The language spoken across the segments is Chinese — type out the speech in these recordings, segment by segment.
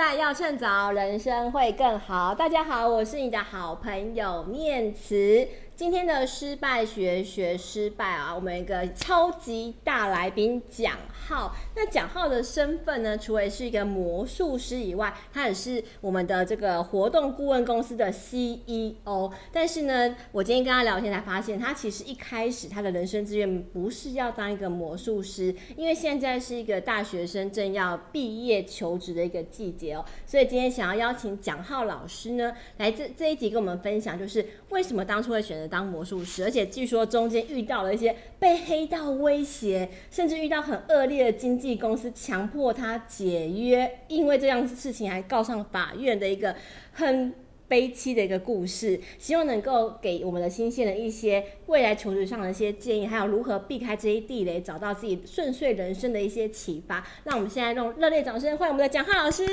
败要趁早，人生会更好。大家好，我是你的好朋友念慈。今天的失败学学失败啊，我们一个超级大来宾蒋浩。那蒋浩的身份呢，除了是一个魔术师以外，他也是我们的这个活动顾问公司的 CEO。但是呢，我今天跟他聊天才发现，他其实一开始他的人生志愿不是要当一个魔术师，因为现在是一个大学生正要毕业求职的一个季节哦。所以今天想要邀请蒋浩老师呢，来这这一集跟我们分享，就是为什么当初会选择当魔术师，而且据说中间遇到了一些被黑道威胁，甚至遇到很恶劣的经纪公司强迫他解约，因为这样事情还告上法院的一个很悲凄的一个故事。希望能够给我们的新鲜人一些未来求职上的一些建议，还有如何避开这些地雷，找到自己顺遂人生的一些启发。那我们现在用热烈掌声欢迎我们的蒋浩老师。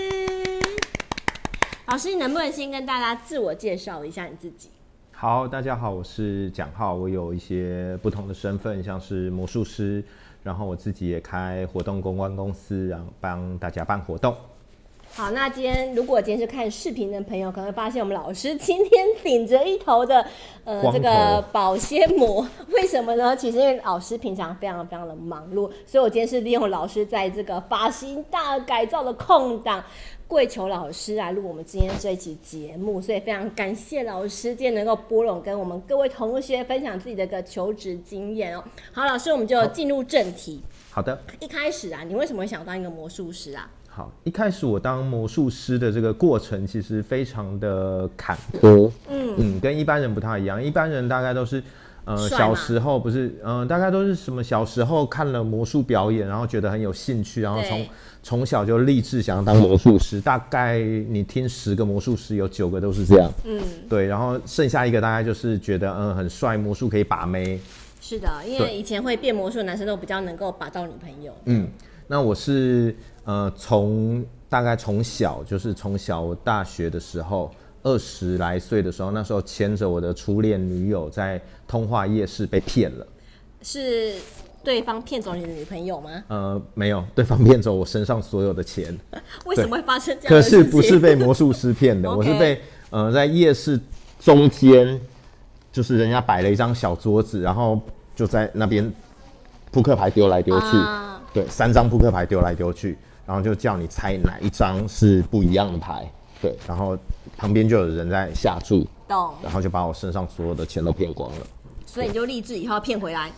老师，你能不能先跟大家自我介绍一下你自己？好，大家好，我是蒋浩，我有一些不同的身份，像是魔术师，然后我自己也开活动公关公司，然后帮大家办活动。好，那今天如果今天是看视频的朋友，可能会发现我们老师今天顶着一头的呃这个保鲜膜，为什么呢？其实因为老师平常非常非常的忙碌，所以我今天是利用老师在这个发型大改造的空档。跪求老师来录我们今天这一期节目，所以非常感谢老师今天能够拨冗跟我们各位同学分享自己的一个求职经验哦。好，老师，我们就进入正题。好的。一开始啊，你为什么会想当一个魔术师啊？好，一开始我当魔术师的这个过程其实非常的坎坷，嗯嗯，跟一般人不太一样。一般人大概都是。呃，小时候不是，嗯、呃，大概都是什么？小时候看了魔术表演，然后觉得很有兴趣，然后从从小就立志想要当魔术师。大概你听十个魔术师，有九个都是这样。嗯，对，然后剩下一个大概就是觉得，嗯、呃，很帅，魔术可以把妹。是的，因为以前会变魔术的男生都比较能够把到女朋友。嗯，那我是呃，从大概从小就是从小大学的时候。二十来岁的时候，那时候牵着我的初恋女友在通化夜市被骗了。是对方骗走你的女朋友吗？呃，没有，对方骗走我身上所有的钱。为什么会发生这样？可是不是被魔术师骗的. 我是被呃在夜市中间，就是人家摆了一张小桌子，然后就在那边扑克牌丢来丢去，uh... 对，三张扑克牌丢来丢去，然后就叫你猜哪一张是不一样的牌。对，然后旁边就有人在下注，懂，然后就把我身上所有的钱都骗光了。所以你就立志以后要骗回来？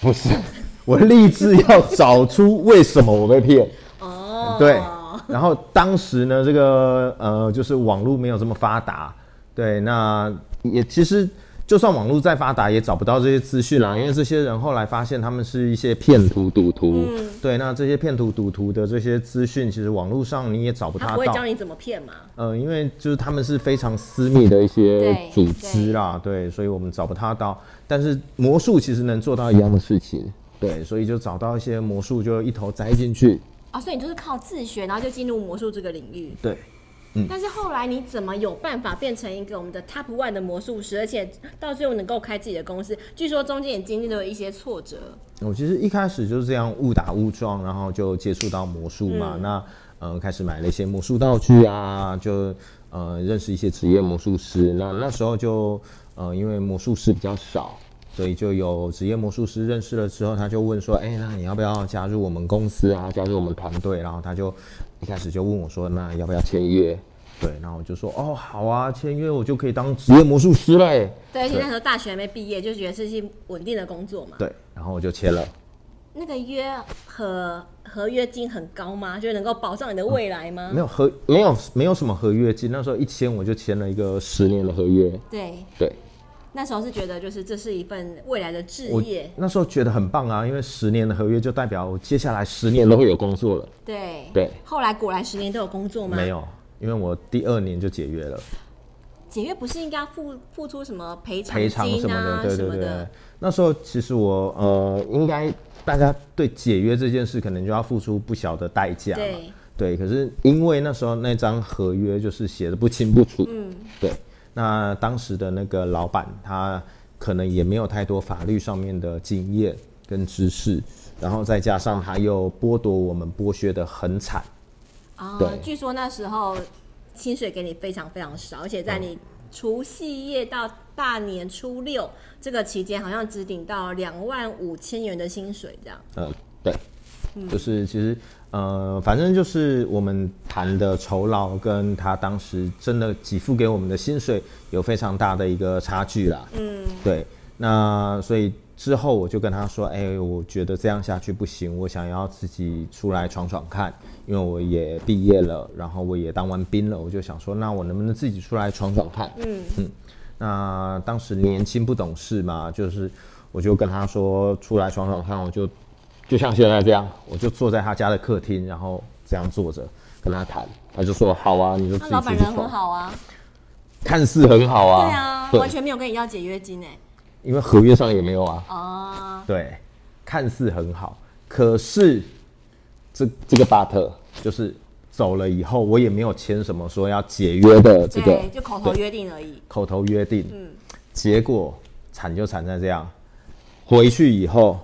不是，我立志要找出为什么我被骗。哦，对。然后当时呢，这个呃，就是网络没有这么发达，对，那也其实。就算网络再发达，也找不到这些资讯啦。因为这些人后来发现，他们是一些骗徒、赌徒。嗯，对。那这些骗徒、赌徒的这些资讯，其实网络上你也找不到。他不会教你怎么骗嘛？呃，因为就是他们是非常私密的一些组织啦，对，对，所以我们找不他到。但是魔术其实能做到一样的事情，对，所以就找到一些魔术，就一头栽进去。啊，所以你就是靠自学，然后就进入魔术这个领域。对。但是后来你怎么有办法变成一个我们的 top one 的魔术师，而且到最后能够开自己的公司？据说中间也经历了一些挫折。我其实一开始就是这样误打误撞，然后就接触到魔术嘛。嗯、那呃开始买了一些魔术道具啊，就呃认识一些职业魔术师。那那时候就呃因为魔术师比较少，所以就有职业魔术师认识了之后，他就问说：“哎、欸，那你要不要加入我们公司啊？加入我们团队？”然后他就。一开始就问我说：“那要不要签约？”对，然后我就说：“哦，好啊，签约我就可以当职业魔术师了。”对，而且那时候大学还没毕业，就觉得是一些稳定的工作嘛。对，然后我就签了。那个约和合约金很高吗？就能够保障你的未来吗？嗯、没有合，没有没有什么合约金。那时候一签我就签了一个十年的合约。对对。那时候是觉得，就是这是一份未来的置业。那时候觉得很棒啊，因为十年的合约就代表我接下来十年都会有工作了。对对。后来果然十年都有工作吗？没有，因为我第二年就解约了。解约不是应该付付出什么赔偿、啊、赔偿什么的？对对对。那时候其实我呃，应该大家对解约这件事可能就要付出不小的代价。对对。可是因为那时候那张合约就是写的不清不楚。嗯。对。那当时的那个老板，他可能也没有太多法律上面的经验跟知识，然后再加上他又剥夺我们剥削的很惨，啊，据说那时候薪水给你非常非常少，而且在你除夕夜到大年初六这个期间，好像只领到两万五千元的薪水这样。嗯，对，就是其实呃，反正就是我们谈的酬劳跟他当时真的给付给我们的薪水有非常大的一个差距啦。嗯，对，那所以。之后我就跟他说：“哎、欸，我觉得这样下去不行，我想要自己出来闯闯看。因为我也毕业了，然后我也当完兵了，我就想说，那我能不能自己出来闯闯看？嗯嗯。那当时年轻不懂事嘛，就是我就跟他说出来闯闯看，我就就像现在这样，我就坐在他家的客厅，然后这样坐着跟他谈。他就说好啊，你就自己出去闯。老板人很好啊，看似很好啊，对啊，对完全没有跟你要解约金哎。”因为合约上也没有啊。哦。对，看似很好，可是这这个巴特就是走了以后，我也没有签什么说要解约的这个，对，就口头约定而已。口头约定。嗯。结果惨就惨在这样，回去以后，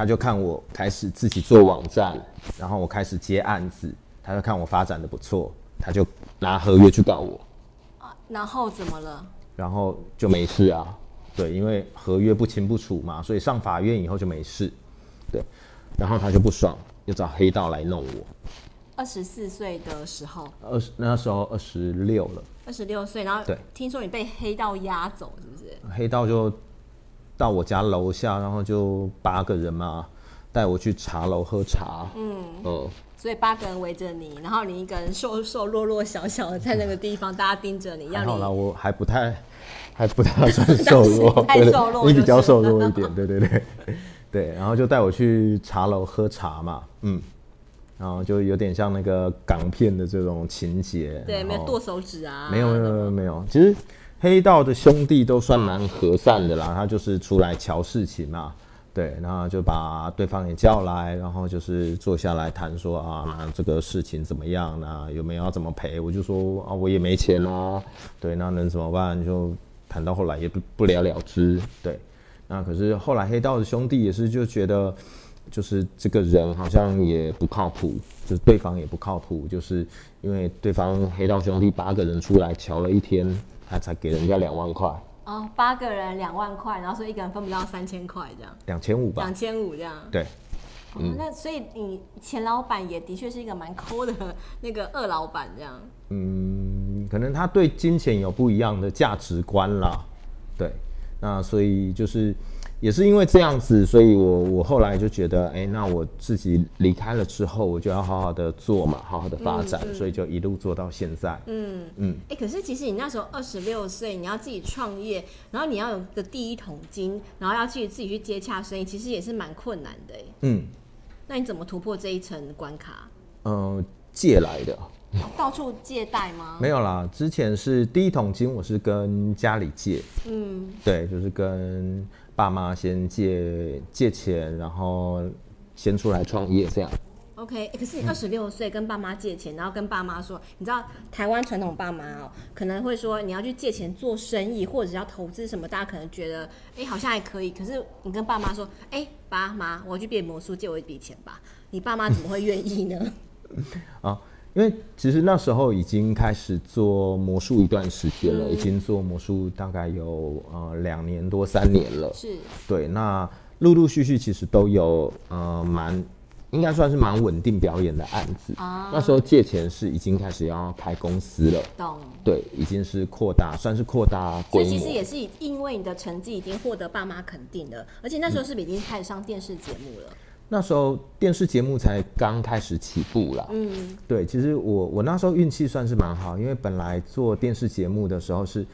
他就看我开始自己做网站，然后我开始接案子，他就看我发展的不错，他就拿合约去告我。啊，然后怎么了？然后就没事啊。对，因为合约不清不楚嘛，所以上法院以后就没事。对，然后他就不爽，又找黑道来弄我。二十四岁的时候，二十那时候二十六了。二十六岁，然后对，听说你被黑道压走，是不是？黑道就到我家楼下，然后就八个人嘛，带我去茶楼喝茶。嗯哦，呃、所以八个人围着你，然后你一个人瘦瘦弱弱小小的在那个地方，大家盯着你，要你。好了，我还不太。还不太 算瘦弱，太瘦弱，你比较瘦弱一点，对对对，对，然后就带我去茶楼喝茶嘛，嗯，然后就有点像那个港片的这种情节，对，没有剁手指啊，没有没有没有，其实黑道的兄弟都算蛮和善的啦，他就是出来瞧事情嘛，对，然后就把对方也叫来，然后就是坐下来谈说啊，那这个事情怎么样呢？有没有要怎么赔？我就说啊，我也没钱啊，对，那能怎么办？就。谈到后来也不不了了之，对，那可是后来黑道的兄弟也是就觉得，就是这个人好像也不靠谱，就是对方也不靠谱，就是因为对方黑道兄弟八个人出来瞧了一天，他才给人家两万块。哦，八个人两万块，然后所以一个人分不到三千块这样。两千五吧。两千五这样。对。嗯，那所以你前老板也的确是一个蛮抠的那个二老板这样。嗯，可能他对金钱有不一样的价值观啦。对，那所以就是也是因为这样子，所以我我后来就觉得，哎、欸，那我自己离开了之后，我就要好好的做嘛，好好的发展，嗯嗯、所以就一路做到现在。嗯嗯。哎、嗯欸，可是其实你那时候二十六岁，你要自己创业，然后你要有个第一桶金，然后要去自己去接洽生意，其实也是蛮困难的。嗯。那你怎么突破这一层关卡？嗯、呃，借来的。到处借贷吗？没有啦，之前是第一桶金，我是跟家里借。嗯，对，就是跟爸妈先借借钱，然后先出来创业这样。OK，欸，可是你二十六岁跟爸妈借钱，嗯、然后跟爸妈说，你知道台湾传统爸妈哦，可能会说你要去借钱做生意，或者是要投资什么，大家可能觉得，哎、欸，好像还可以。可是你跟爸妈说，哎、欸，爸妈，我要去变魔术，借我一笔钱吧，你爸妈怎么会愿意呢？啊，因为其实那时候已经开始做魔术一段时间了，嗯、已经做魔术大概有呃两年多三年了。是，对，那陆陆续续其实都有呃蛮。应该算是蛮稳定表演的案子。啊，那时候借钱是已经开始要开公司了。懂。对，已经是扩大，算是扩大规模。所以其实也是因为你的成绩已经获得爸妈肯定了，而且那时候是不是已经开始上电视节目了？嗯，那时候电视节目才刚开始起步啦。嗯，对，其实我我那时候运气算是蛮好，因为本来做电视节目的时候是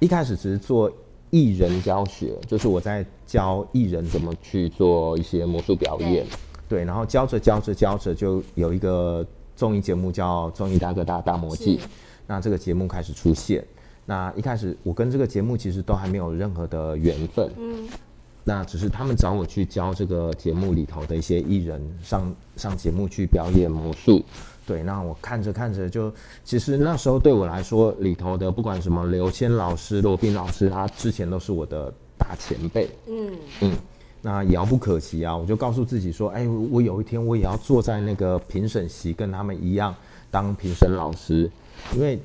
一开始只是做艺人教学，就是我在教艺人怎么去做一些魔术表演。对，然后教着教着教着，就有一个综艺节目叫《综艺大哥大大魔记》，那这个节目开始出现。那一开始我跟这个节目其实都还没有任何的缘分，嗯，那只是他们找我去教这个节目里头的一些艺人上上节目去表演魔术。对，那我看着看着就，其实那时候对我来说，里头的不管什么刘谦老师、罗宾老师，他之前都是我的大前辈，嗯嗯。嗯那遥不可及啊！我就告诉自己说，哎，我有一天我也要坐在那个评审席，跟他们一样当评审老师，因为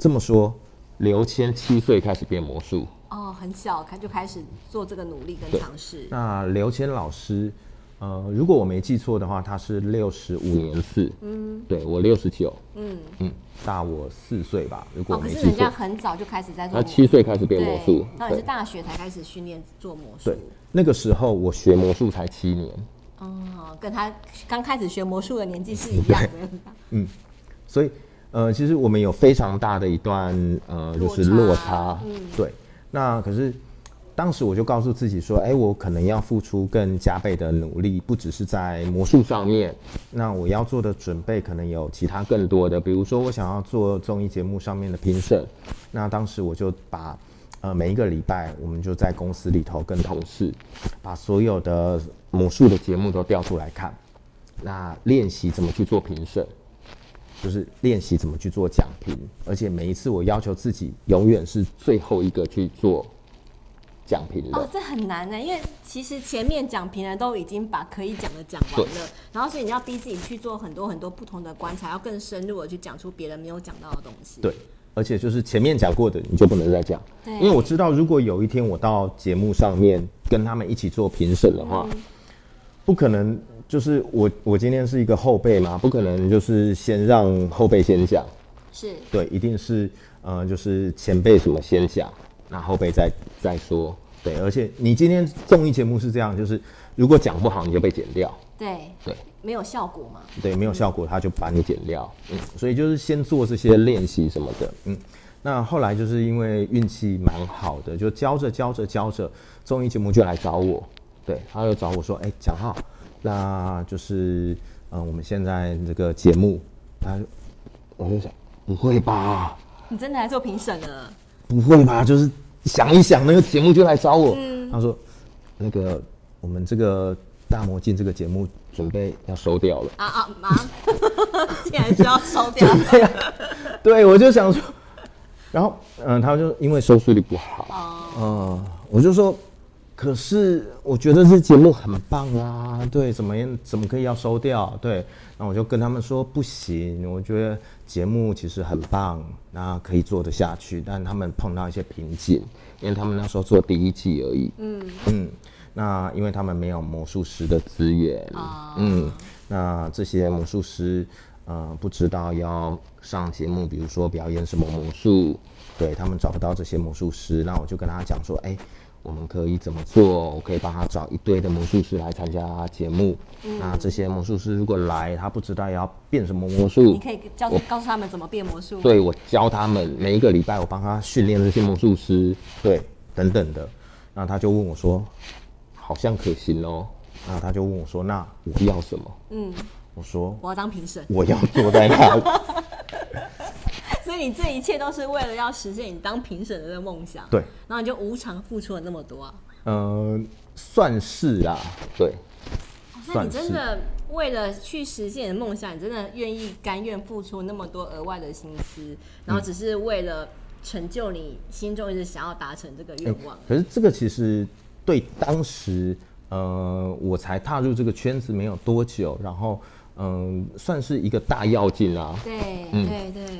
这么说，刘谦七岁开始变魔术。哦，很小开就开始做这个努力跟尝试。那刘谦老师，呃，如果我没记错的话，他是六十五年次。嗯，对我六十九。嗯嗯，大我四岁吧。如果我没记错。哦，可是人家很早就开始在做。他七岁开始变魔术。那你是大学才开始训练做魔术？对，那个时候我学魔术才七年。哦，跟他刚开始学魔术的年纪是一样的。嗯，所以呃，其实我们有非常大的一段呃，就是落差。嗯，对。那可是，当时我就告诉自己说，哎，我可能要付出更加倍的努力，不只是在魔术上面。那我要做的准备可能有其他更多的，比如说我想要做综艺节目上面的评审。那当时我就把，呃，每一个礼拜我们就在公司里头跟同事，把所有的魔术的节目都调出来看，那练习怎么去做评审。就是练习怎么去做讲评，而且每一次我要求自己永远是最后一个去做讲评的。哦，这很难呢，因为其实前面讲评人都已经把可以讲的讲完了，然后所以你要逼自己去做很多很多不同的观察，要更深入的去讲出别人没有讲到的东西。对，而且就是前面讲过的你就不能再讲，对，因为我知道如果有一天我到节目上面跟他们一起做评审的话，嗯，不可能。就是我，我今天是一个后辈嘛，不可能就是先让后辈先讲，是。对，一定是呃，就是前辈什么先讲，那后辈再再说，对，而且你今天综艺节目是这样，就是如果讲不好，你就被剪掉，对。对，没有效果嘛，对，没有效果，他就把你剪掉，嗯，所以就是先做这些练习什么的，嗯，那后来就是因为运气蛮好的，就教着教着教着，综艺节目就来找我，对，他就找我说，哎，讲好。那就是，嗯，我们现在这个节目，他，我就想，不会吧？你真的来做评审了？不会吧？就是想一想，那个节目就来找我。嗯、他说，那个我们这个大魔镜这个节目准备要收掉了。啊啊妈！竟然就要收掉？对，我就想说，然后，嗯，他就因为收视率不好，哦、嗯，我就说。可是我觉得这节目很棒啊，对，怎么样？怎么可以要收掉？对，那我就跟他们说不行，我觉得节目其实很棒，那可以做得下去。但他们碰到一些瓶颈，因为他们那时候做第一季而已。嗯嗯，那因为他们没有魔术师的资源，嗯，那这些魔术师呃不知道要上节目，比如说表演什么魔术，对，他们找不到这些魔术师，那我就跟他讲说，哎。我们可以怎么做？我可以帮他找一堆的魔术师来参加节目。嗯、那这些魔术师如果来，他不知道要变什么魔术，你可以教我告诉他们怎么变魔术。对，我教他们，每一个礼拜我帮他训练这些魔术师，对，等等的。那他就问我说：“好像可行哦。”那他就问我说：“那我要什么？”嗯，我说：“我要当评审，我要坐在那里。” 所以你这一切都是为了要实现你当评审的这个梦想，对。然后你就无偿付出了那么多啊？嗯、呃，算是啊，对。那你真的为了去实现你的梦想，你真的愿意甘愿付出那么多额外的心思，然后只是为了成就你心中一直想要达成这个愿望、欸。可是这个其实对当时，呃，我才踏入这个圈子没有多久，然后。嗯，算是一个大要进啊。对，嗯、对对对。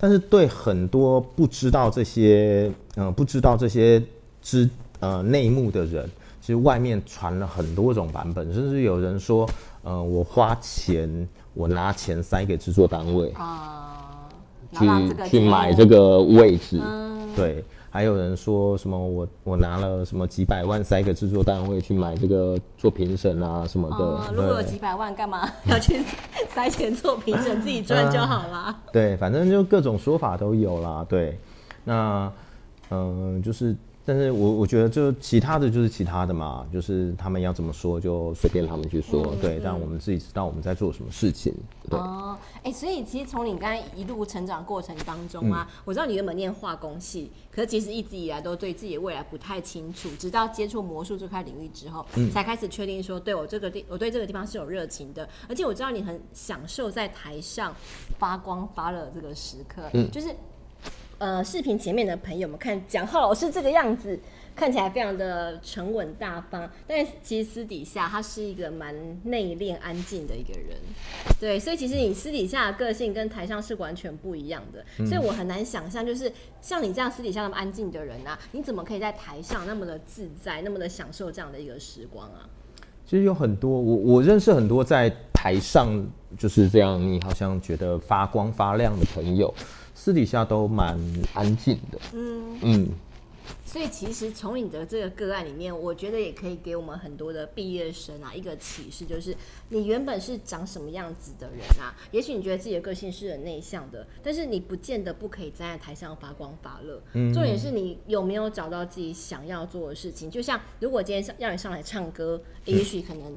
但是对很多不知道这些，嗯，不知道这些知呃内幕的人，其实外面传了很多种版本，甚至有人说，嗯，我花钱，我拿钱塞给制作单位啊，去去买这个位置，嗯、对。还有人说什么我我拿了什么几百万塞给制作单位去买这个做评审啊什么的。哦、如果有几百万，干嘛要去塞钱做评审？自己赚就好了、啊。对，反正就各种说法都有啦。对，那嗯、呃，就是。但是我我觉得就其他的就是其他的嘛，就是他们要怎么说就随便他们去说，嗯、对。嗯、但我们自己知道我们在做什么事情。对哦，哎、欸，所以其实从你刚才一路成长过程当中啊，嗯、我知道你原本念化工系，可是其实一直以来都对自己的未来不太清楚，直到接触魔术这块领域之后，嗯、才开始确定说，对我这个地，我对这个地方是有热情的。而且我知道你很享受在台上发光发热这个时刻，嗯，就是。呃视频前面的朋友们看蒋浩老师这个样子。看起来非常的沉稳大方，但是其实私底下他是一个蛮内敛、安静的一个人。对，所以其实你私底下的个性跟台上是完全不一样的。嗯、所以我很难想象，就是像你这样私底下那么安静的人啊，你怎么可以在台上那么的自在，那么的享受这样的一个时光啊？其实有很多，我我认识很多在台上就是这样，你好像觉得发光发亮的朋友，私底下都蛮安静的。嗯嗯。所以其实从你的这个个案里面，我觉得也可以给我们很多的毕业生啊一个启示，就是你原本是长什么样子的人啊？也许你觉得自己的个性是很内向的，但是你不见得不可以站在台上发光发热。嗯，重点是你有没有找到自己想要做的事情。就像如果今天让你上来唱歌，也许可能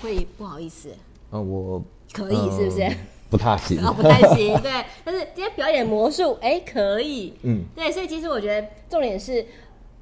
会不好意思。啊，我可以是不是？不太行，哦，不太行，对。但是今天表演魔术，哎、欸，可以，嗯，对。所以其实我觉得重点是，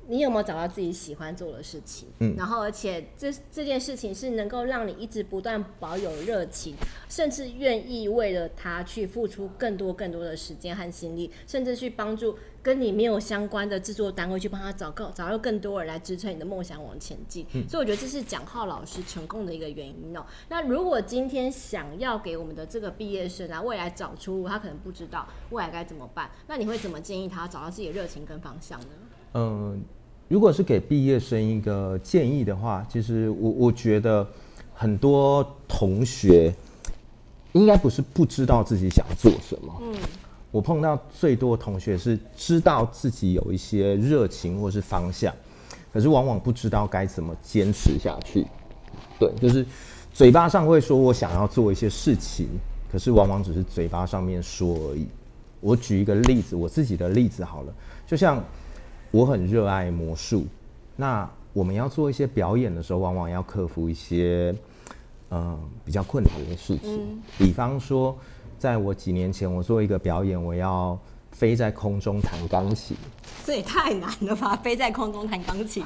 你有没有找到自己喜欢做的事情，嗯，然后而且这这件事情是能够让你一直不断保有热情，甚至愿意为了他去付出更多更多的时间和心力，甚至去帮助。跟你没有相关的制作单位去帮他找更找到更多人来支撑你的梦想往前进，嗯、所以我觉得这是蒋浩老师成功的一个原因哦、喔。那如果今天想要给我们的这个毕业生啊未来找出路，他可能不知道未来该怎么办，那你会怎么建议他找到自己的热情跟方向呢？嗯，如果是给毕业生一个建议的话，其实我我觉得很多同学应该不是不知道自己想做什么，嗯。我碰到最多的同学是知道自己有一些热情或是方向，可是往往不知道该怎么坚持下去。对，就是嘴巴上会说我想要做一些事情，可是往往只是嘴巴上面说而已。我举一个例子，我自己的例子好了，就像我很热爱魔术，那我们要做一些表演的时候，往往要克服一些嗯比较困难的事情，比方说。在我几年前，我做一个表演，我要飞在空中弹钢琴，这也太难了吧！飞在空中弹钢琴。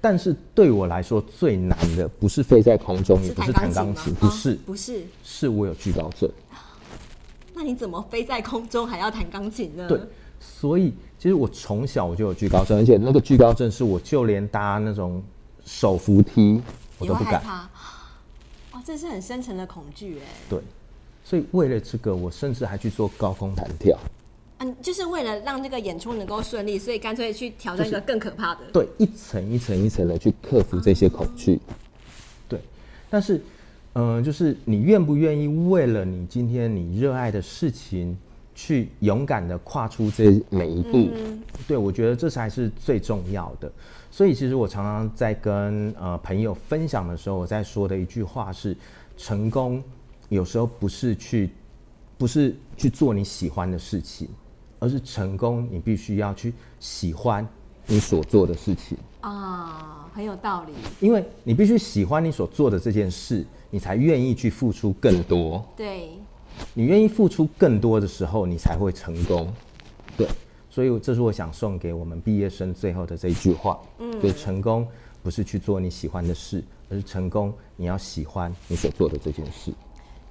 但是对我来说，最难的不是飞在空中，也不是弹钢琴，不是，不是，是我有惧高症。那你怎么飞在空中还要弹钢琴呢？对，所以其实我从小我就有惧高症，而且那个惧高症是我就连搭那种手扶梯我都不敢。哦，这是很深层的恐惧哎。对。所以为了这个，我甚至还去做高空弹跳。嗯，就是为了让这个演出能够顺利，所以干脆去挑战一个更可怕的。对，一层一层一层的去克服这些恐惧。对，但是，嗯、呃，就是你愿不愿意为了你今天你热爱的事情，去勇敢的跨出这每一步？嗯、对，我觉得这才是最重要的。所以，其实我常常在跟呃朋友分享的时候，我在说的一句话是：成功。有时候不是去，不是去做你喜欢的事情，而是成功，你必须要去喜欢你所做的事情啊，很有道理。因为你必须喜欢你所做的这件事，你才愿意去付出更多。对，你愿意付出更多的时候，你才会成功。对，所以这是我想送给我们毕业生最后的这一句话。嗯，对，成功不是去做你喜欢的事，而是成功你要喜欢你所做的这件事。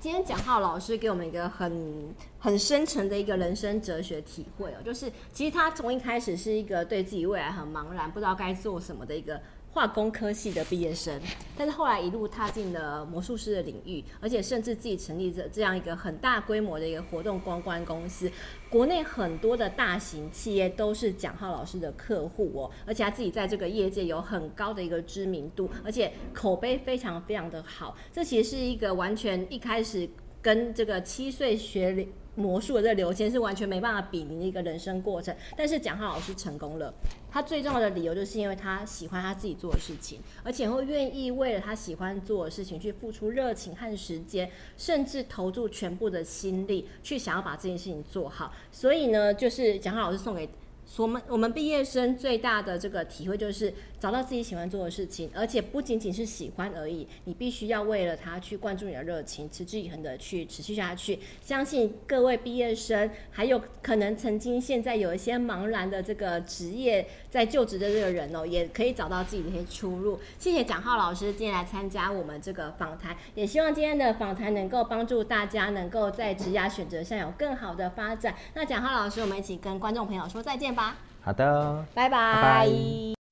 今天蒋浩老师给我们一个很很深沉的一个人生哲学体会哦，就是其实他从一开始是一个对自己未来很茫然，不知道该做什么的一个。化工科系的毕业生，但是后来一路踏进了魔术师的领域，而且甚至自己成立着这样一个很大规模的一个活动公关公司。国内很多的大型企业都是蒋浩老师的客户哦，而且他自己在这个业界有很高的一个知名度，而且口碑非常非常的好。这其实是一个完全一开始跟这个七岁学魔术的这个刘谦是完全没办法比拟的一个人生过程，但是蒋浩老师成功了。他最重要的理由就是因为他喜欢他自己做的事情，而且会愿意为了他喜欢做的事情去付出热情和时间，甚至投注全部的心力去想要把这件事情做好。所以呢，就是蒋浩老师送给我们我们毕业生最大的这个体会就是找到自己喜欢做的事情，而且不仅仅是喜欢而已，你必须要为了它去灌注你的热情，持之以恒的去持续下去。相信各位毕业生，还有可能曾经现在有一些茫然的这个职业在就职的这个人哦，也可以找到自己的一些出路。谢谢蒋浩老师今天来参加我们这个访谈，也希望今天的访谈能够帮助大家能够在职涯选择上有更好的发展。那蒋浩老师，我们一起跟观众朋友说再见吧。好的，拜拜。拜拜。